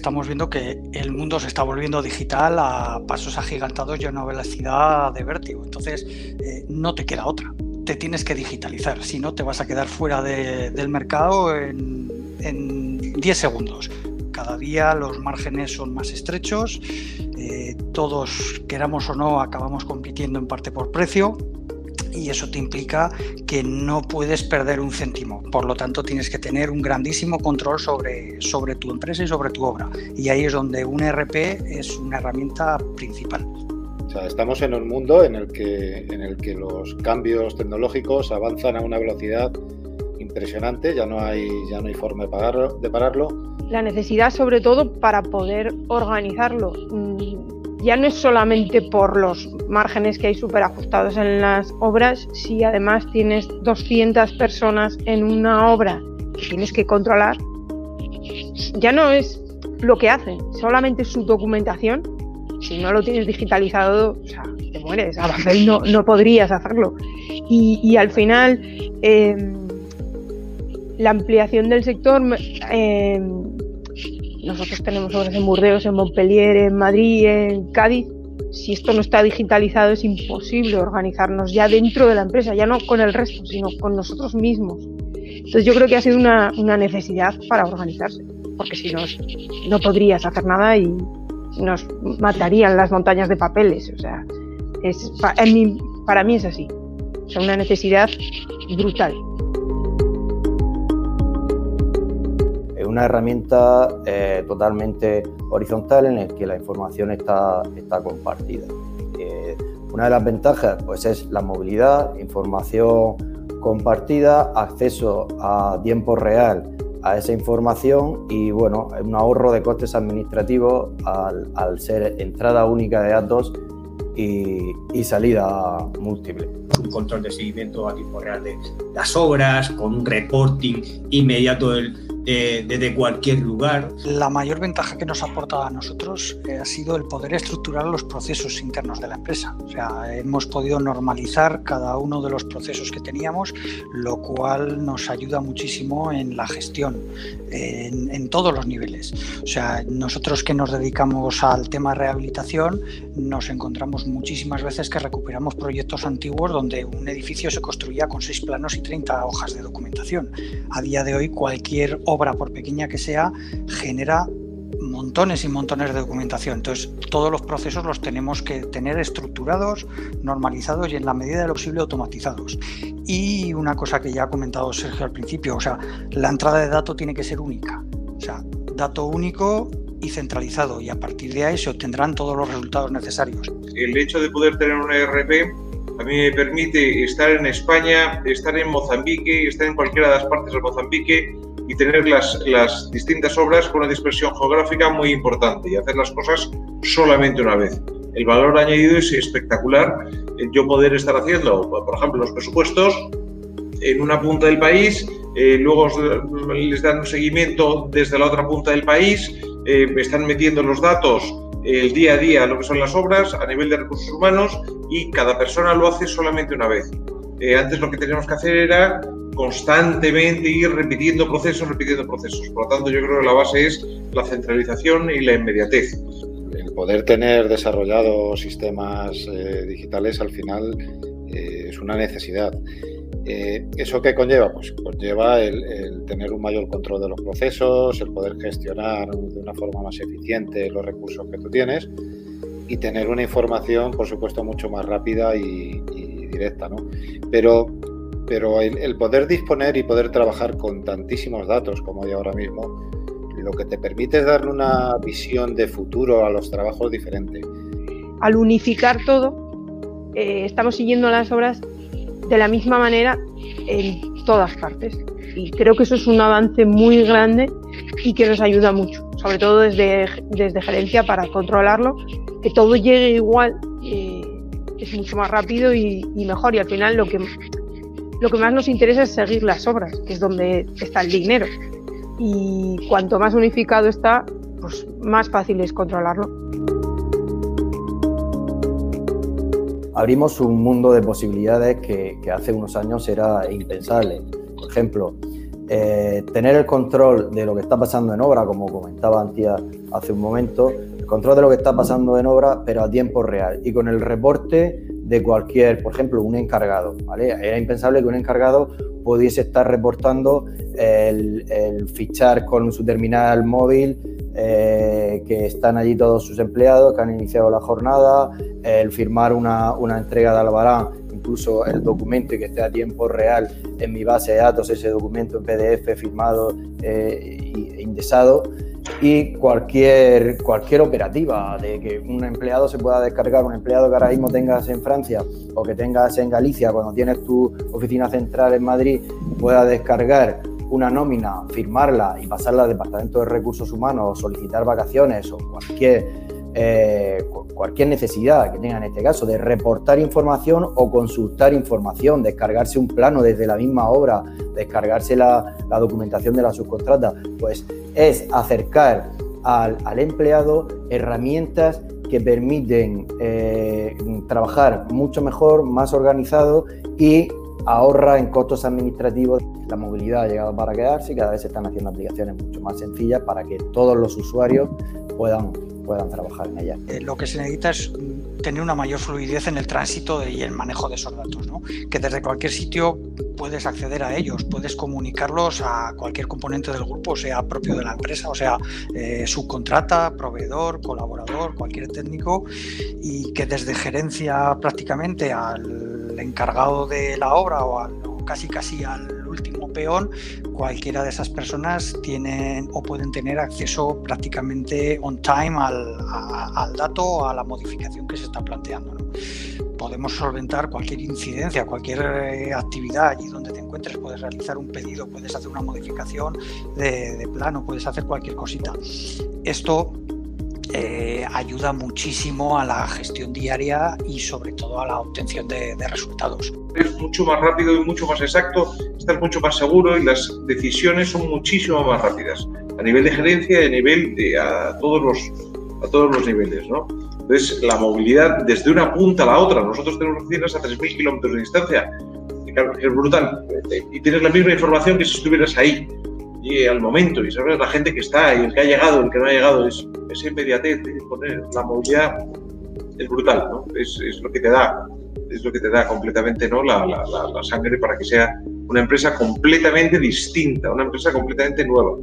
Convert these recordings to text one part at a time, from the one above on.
estamos viendo que el mundo se está volviendo digital a pasos agigantados y a una velocidad de vértigo. Entonces, eh, no te queda otra. Te tienes que digitalizar, si no te vas a quedar fuera del mercado en, en 10 segundos. Cada día los márgenes son más estrechos, eh, todos, queramos o no, acabamos compitiendo en parte por precio y eso te implica que no puedes perder un céntimo. Por lo tanto, tienes que tener un grandísimo control sobre, sobre tu empresa y sobre tu obra. Y ahí es donde un ERP es una herramienta principal. O sea, estamos en un mundo en el que, en el que los cambios tecnológicos avanzan a una velocidad impresionante, ya no hay, ya no hay forma de, pararlo, de pararlo. La necesidad sobre todo para poder organizarlo mm, ya no es solamente por los márgenes que hay súper ajustados en las obras, si además tienes 200 personas en una obra que tienes que controlar, ya no es lo que hacen, solamente su documentación. Si no lo tienes digitalizado, o sea, te mueres, a papel no, no podrías hacerlo. Y, al final, em, la ampliación del sector em, nosotros tenemos obras en Burdeos, en Montpellier, en Madrid, en Cádiz. Si esto no está digitalizado es imposible organizarnos ya dentro de la empresa, ya no con el resto, sino con nosotros mismos. Entonces yo creo que ha sido una, necesidad para organizarse, porque si no, no podrías hacer nada y nos matarían las montañas de papeles. O sea, es, para mí es así. O una necesidad brutal. una herramienta eh, totalmente horizontal en la que la información está, está compartida. Eh, una de las ventajas pues, es la movilidad, información compartida, acceso a tiempo real a esa información y bueno, un ahorro de costes administrativos al, ser entrada única de datos y, y, salida múltiple. Un control de seguimiento a tiempo real de las obras, con un reporting inmediato del, desde cualquier lugar. La mayor ventaja que nos ha aportado a nosotros eh, ha sido el poder estructurar los procesos internos de la empresa. O sea, hemos podido normalizar cada uno de los procesos que teníamos, lo cual nos ayuda muchísimo en la gestión, en, en todos los niveles. O sea, nosotros que nos dedicamos al tema rehabilitación, nos encontramos muchísimas veces que recuperamos proyectos antiguos donde un edificio se construía con seis planos y 30 hojas de documentación. A día de hoy, cualquier obra, por pequeña que sea, genera montones y montones de documentación. Entonces, todos los procesos los tenemos que tener estructurados, normalizados y en la medida de lo posible automatizados. Y una cosa que ya ha comentado Sergio al principio, o sea, la entrada de datos tiene que ser única. O sea, dato único y centralizado y a partir de ahí se obtendrán todos los resultados necesarios. El hecho de poder tener un ERP a mí me permite estar en España, estar en Mozambique, estar en cualquiera de las partes de Mozambique y tener las, las distintas obras con una dispersión geográfica muy importante y hacer las cosas solamente una vez. El valor añadido es espectacular. Yo poder estar haciendo, por ejemplo, los presupuestos en una punta del país, eh, luego les dan un seguimiento desde la otra punta del país, eh, están metiendo los datos el día a día, lo que son las obras, a nivel de recursos humanos, y cada persona lo hace solamente una vez. Eh, antes lo que teníamos que hacer era constantemente ir repitiendo procesos, repitiendo procesos. Por lo tanto, yo creo que la base es la centralización y la inmediatez. El poder tener desarrollados sistemas eh, digitales al final eh, es una necesidad. Eh, ¿Eso qué conlleva? Pues conlleva el, tener un mayor control de los procesos, el poder gestionar de una forma más eficiente los recursos que tú tienes y tener una información, por supuesto, mucho más rápida y, y directa. ¿no? Pero pero el, poder disponer y poder trabajar con tantísimos datos como hay ahora mismo, lo que te permite es darle una visión de futuro a los trabajos diferente. Al unificar todo, eh, estamos siguiendo las obras de la misma manera en todas partes. Y creo que eso es un avance muy grande y que nos ayuda mucho, sobre todo desde, desde gerencia para controlarlo, que todo llegue igual. Eh, es mucho más rápido y, y mejor y al final lo que lo que más nos interesa es seguir las obras, que es donde está el dinero. Y cuanto más unificado está, pues más fácil es controlarlo. Abrimos un mundo de posibilidades que, hace unos años era impensable. Por ejemplo, eh, tener el control de lo que está pasando en obra, como comentaba Antía hace un momento, el control de lo que está pasando en obra, pero a tiempo real y con el reporte de cualquier, por ejemplo, un encargado. Era impensable que un encargado pudiese estar reportando el, fichar con su terminal móvil eh, que están allí todos sus empleados, que han iniciado la jornada, el firmar una, una entrega de Albarán, incluso el documento y que esté a tiempo real en mi base de datos, ese documento en PDF firmado e indexado y cualquier, cualquier operativa de que un empleado se pueda descargar, un empleado que ahora mismo tengas en Francia o que tengas en Galicia cuando tienes tu oficina central en Madrid, pueda descargar una nómina, firmarla y pasarla al Departamento de Recursos Humanos o solicitar vacaciones o cualquier, eh, cualquier necesidad que tenga en este caso de reportar información o consultar información, descargarse un plano desde la misma obra, descargarse la, la documentación de la subcontrata, pues es acercar al, empleado herramientas que permiten eh, trabajar mucho mejor, más organizado y ahorra en costos administrativos. La movilidad ha llegado para quedarse y cada vez se están haciendo aplicaciones mucho más sencillas para que todos los usuarios puedan, puedan trabajar en ellas. Eh, lo que se necesita es tener una mayor fluidez en el tránsito y el manejo de esos datos, ¿no? que desde cualquier sitio puedes acceder a ellos, puedes comunicarlos a cualquier componente del grupo, sea propio de la empresa, o sea, eh, subcontrata, proveedor, colaborador, cualquier técnico, y que desde gerencia prácticamente al encargado de la obra o, al, casi casi al peón, cualquiera de esas personas tienen o pueden tener acceso prácticamente on time al, dato a la modificación que se está planteando. Podemos solventar cualquier incidencia, cualquier eh, actividad allí donde te encuentres, puedes realizar un pedido, puedes hacer una modificación de, de plano, puedes hacer cualquier cosita. Esto eh, ayuda muchísimo a la gestión diaria y sobre todo a la obtención de, resultados. Es mucho más rápido y mucho más exacto, estás mucho más seguro y las decisiones son muchísimo más rápidas a nivel de gerencia y a nivel de a todos los a todos los niveles, ¿no? Entonces, la movilidad desde una punta a la otra, nosotros tenemos oficinas a 3.000 kilómetros de distancia, es brutal, y tienes la misma información que si estuvieras ahí y al momento y sabes la gente que está y el que ha llegado, el que no ha llegado, es esa inmediatez la movilidad es brutal, ¿no? Es, es, lo que te da, es lo que te da completamente ¿no? La, la, la, sangre para que sea una empresa completamente distinta, una empresa completamente nueva.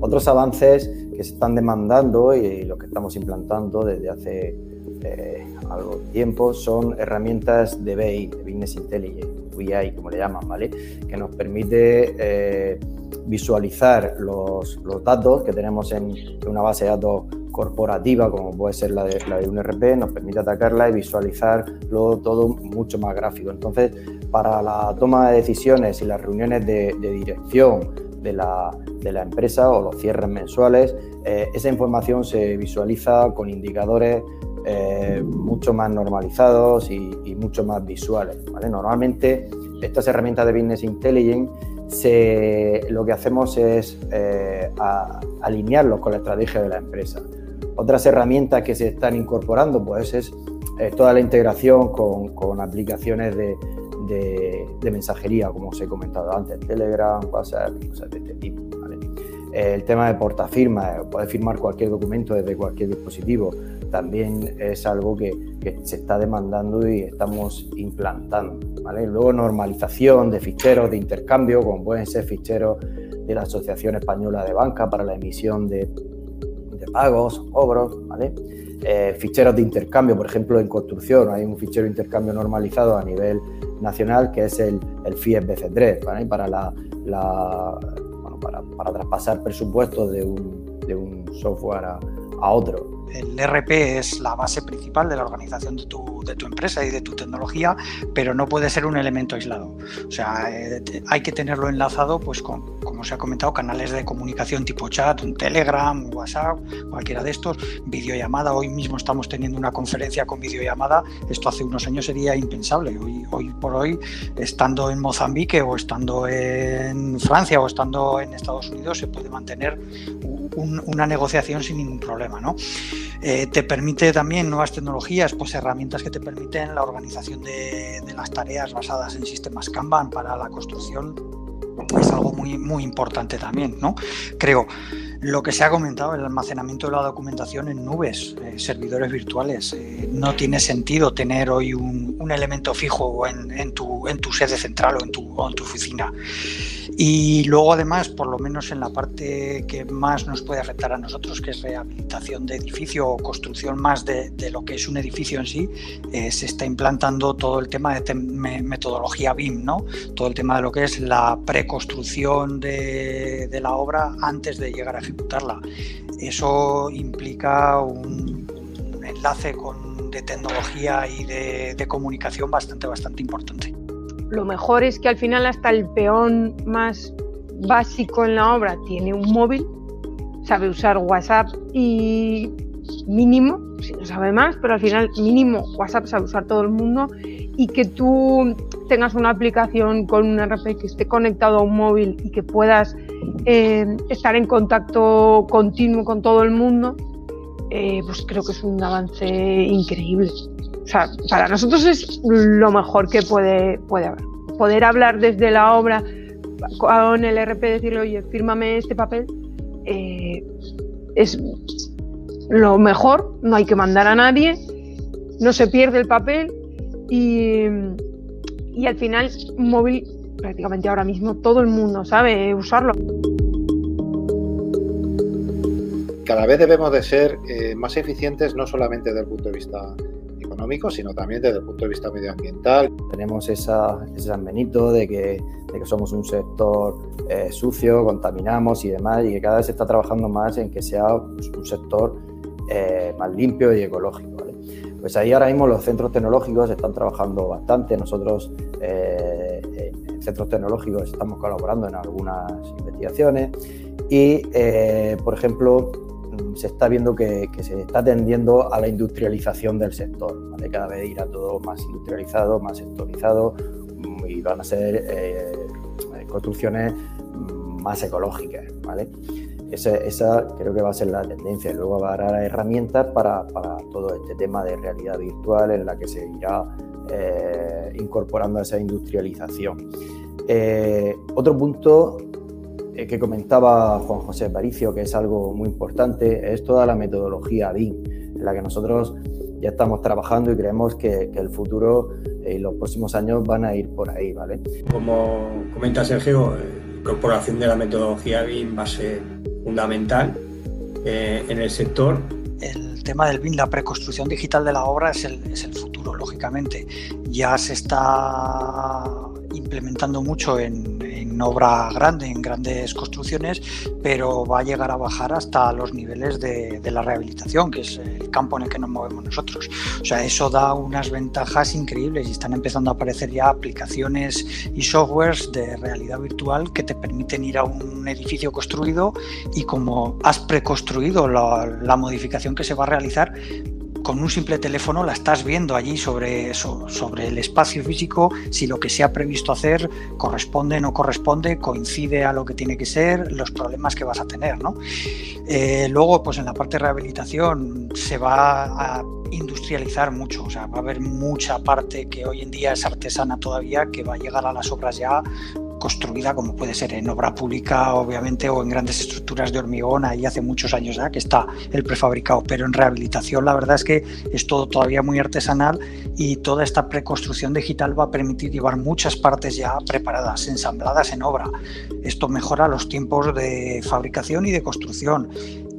Otros avances que se están demandando y lo que estamos implantando desde hace eh, algo tiempo son herramientas de BI, de Business Intelligence, BI como le llaman, ¿vale? Que nos permite eh, visualizar los, los, datos que tenemos en, una base de datos corporativa, como puede ser la de, un RP, nos permite atacarla y visualizarlo todo mucho más gráfico. Entonces, para la toma de decisiones y las reuniones de, dirección de la, de la, empresa o los cierres mensuales, eh, esa información se visualiza con indicadores eh, mucho más normalizados y, mucho más visuales. Normalmente estas herramientas de Business Intelligence lo que hacemos es eh, alinearlos con la estrategia de la empresa. Otras herramientas que se están incorporando pues es eh, toda la integración con, aplicaciones de, mensajería, como os he comentado antes, Telegram, WhatsApp, cosas de este tipo. El tema de portafirma, puedes firmar cualquier documento desde cualquier dispositivo también es algo que, se está demandando y estamos implantando. Luego normalización de ficheros de intercambio, como pueden ser ficheros de la Asociación Española de Banca para la emisión de, pagos cobros. Eh, ficheros de intercambio, por ejemplo, en construcción hay un fichero de intercambio normalizado a nivel nacional que es el, el FIES BC3, para, la, para, traspasar presupuestos de un, de un software a otro el RP es la base principal de la organización de tu, de tu, empresa y de tu tecnología, pero no puede ser un elemento aislado. O sea, eh, hay que tenerlo enlazado pues con, como se ha comentado, canales de comunicación tipo chat, un Telegram, un WhatsApp, cualquiera de estos, videollamada. Hoy mismo estamos teniendo una conferencia con videollamada. Esto hace unos años sería impensable. Hoy, hoy por hoy, estando en Mozambique o estando en Francia o estando en Estados Unidos, se puede mantener una negociación sin ningún problema. ¿no? Eh, te permite también nuevas tecnologías, pues herramientas que te permiten la organización de, de las tareas basadas en sistemas Kanban para la construcción es algo muy, muy importante también, ¿no? Creo. Lo que se ha comentado, el almacenamiento de la documentación en nubes, eh, servidores virtuales. Eh, no tiene sentido tener hoy un, elemento fijo en, tu, sede central o en tu, o en tu oficina. Y luego además, por lo menos en la parte que más nos puede afectar a nosotros, que es rehabilitación de edificio o construcción más de, lo que es un edificio en sí, eh, se está implantando todo el tema de metodología BIM, ¿no? Todo el tema de lo que es la preconstrucción de, de la obra antes de llegar a ejecutarla. Eso implica un, enlace con, de tecnología y de, de comunicación bastante, bastante importante. Lo mejor es que al final hasta el peón más básico en la obra tiene un móvil, sabe usar WhatsApp y mínimo, si no sabe más, pero al final mínimo WhatsApp sabe usar todo el mundo y que tú tengas una aplicación con un RP que esté conectado a un móvil y que puedas eh, estar en contacto continuo con todo el mundo, eh, pues creo que es un avance increíble. O sea, para nosotros es lo mejor que puede, puede haber. Poder hablar desde la obra con el RP, decirle, oye, fírmame este papel, eh, es lo mejor, no hay que mandar a nadie, no se pierde el papel y, y al final móvil prácticamente ahora mismo todo el mundo sabe usarlo. Cada vez debemos de ser eh, más eficientes no solamente desde el punto de vista económico, sino también desde el punto de vista medioambiental. Tenemos esa, ese San Benito de que, de que somos un sector eh, sucio, contaminamos y demás, y que cada vez se está trabajando más en que sea pues, un sector eh, más limpio y ecológico. Pues ahí ahora mismo los centros tecnológicos están trabajando bastante. Nosotros eh, en centros tecnológicos estamos colaborando en algunas investigaciones y, por ejemplo, se está viendo que, se está tendiendo a la industrialización del sector. Cada vez irá todo más industrializado, más sectorizado mm, y van a ser eh, construcciones mm, más ecológicas. ¿vale? Esa, creo que va a ser la tendencia. Luego haber herramientas para, todo este tema de realidad virtual en la que se irá eh, incorporando esa industrialización. Eh, otro punto eh, que comentaba Juan José Paricio, que es algo muy importante, es toda la metodología BIM, en la que nosotros ya estamos trabajando y creemos que, el futuro y los próximos años van a ir por ahí, ¿vale? Como comenta Sergio, incorporación de la metodología BIM va a ser fundamental eh, en el sector. El tema del BIM, la preconstrucción digital de la obra, es el, es el futuro, lógicamente. Ya se está implementando mucho en, obra grande, en grandes construcciones, pero va a llegar a bajar hasta los niveles de, la rehabilitación, que es el campo en el que nos movemos nosotros. O sea, eso da unas ventajas increíbles y están empezando a aparecer ya aplicaciones y softwares de realidad virtual que te permiten ir a un edificio construido y como has preconstruido la, la modificación que se va a realizar, con un simple teléfono la estás viendo allí sobre, sobre el espacio físico, si lo que se ha previsto hacer corresponde, no corresponde, coincide a lo que tiene que ser, los problemas que vas a tener. ¿no? Eh, luego, pues en la parte de rehabilitación se va a industrializar mucho, o sea, va a haber mucha parte que hoy en día es artesana todavía, que va a llegar a las obras ya construida como puede ser en obra pública, obviamente, o en grandes estructuras de hormigón, ahí hace muchos años ya que está el prefabricado, pero en rehabilitación la verdad es que es todo todavía muy artesanal y toda esta preconstrucción digital va a permitir llevar muchas partes ya preparadas, ensambladas en obra. Esto mejora los tiempos de fabricación y de construcción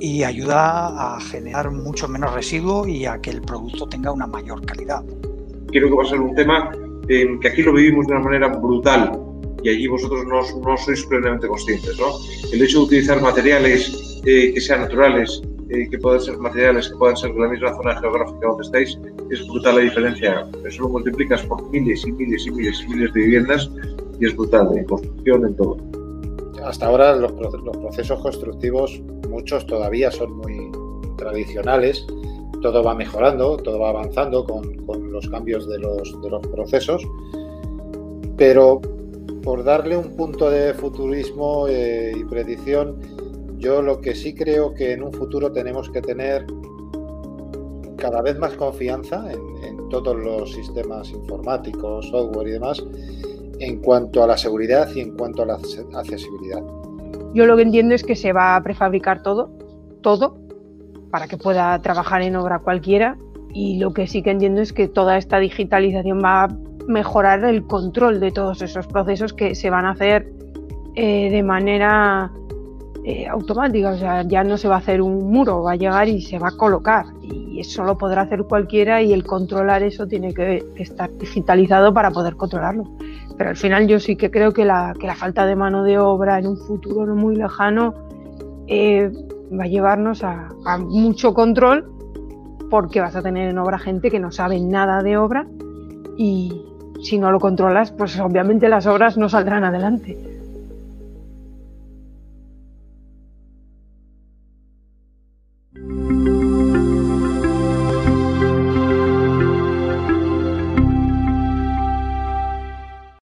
y ayuda a generar mucho menos residuo y a que el producto tenga una mayor calidad. Creo que va a ser un tema eh, que aquí lo vivimos de una manera brutal y allí vosotros no, no sois plenamente conscientes. ¿no? El hecho de utilizar materiales eh, que sean naturales, eh, que puedan ser materiales que puedan ser de la misma zona geográfica donde estáis, es brutal la diferencia. Eso lo multiplicas por miles y miles y miles y miles de viviendas y es brutal en construcción, en todo. Hasta ahora los, los procesos constructivos, muchos todavía son muy tradicionales, todo va mejorando, todo va avanzando con, con los cambios de los, de los procesos, pero por darle un punto de futurismo eh, y predicción, Yo lo que sí creo que en un futuro tenemos que tener cada vez más confianza en, todos los sistemas informáticos, software y demás, en cuanto a la seguridad y en cuanto a la accesibilidad. Yo lo que entiendo es que se va a prefabricar todo, todo, para que pueda trabajar en obra cualquiera. Y lo que sí que entiendo es que toda esta digitalización va a mejorar el control de todos esos procesos que se van a hacer eh, de manera eh, automática, o sea, ya no se va a hacer un muro, va a llegar y se va a colocar y eso lo podrá hacer cualquiera y el controlar eso tiene que, estar digitalizado para poder controlarlo. Pero al final yo sí que creo que la, que la falta de mano de obra en un futuro no muy lejano eh, va a llevarnos a, a mucho control porque vas a tener en obra gente que no sabe nada de obra y si no lo controlas, pues obviamente las obras no saldrán adelante.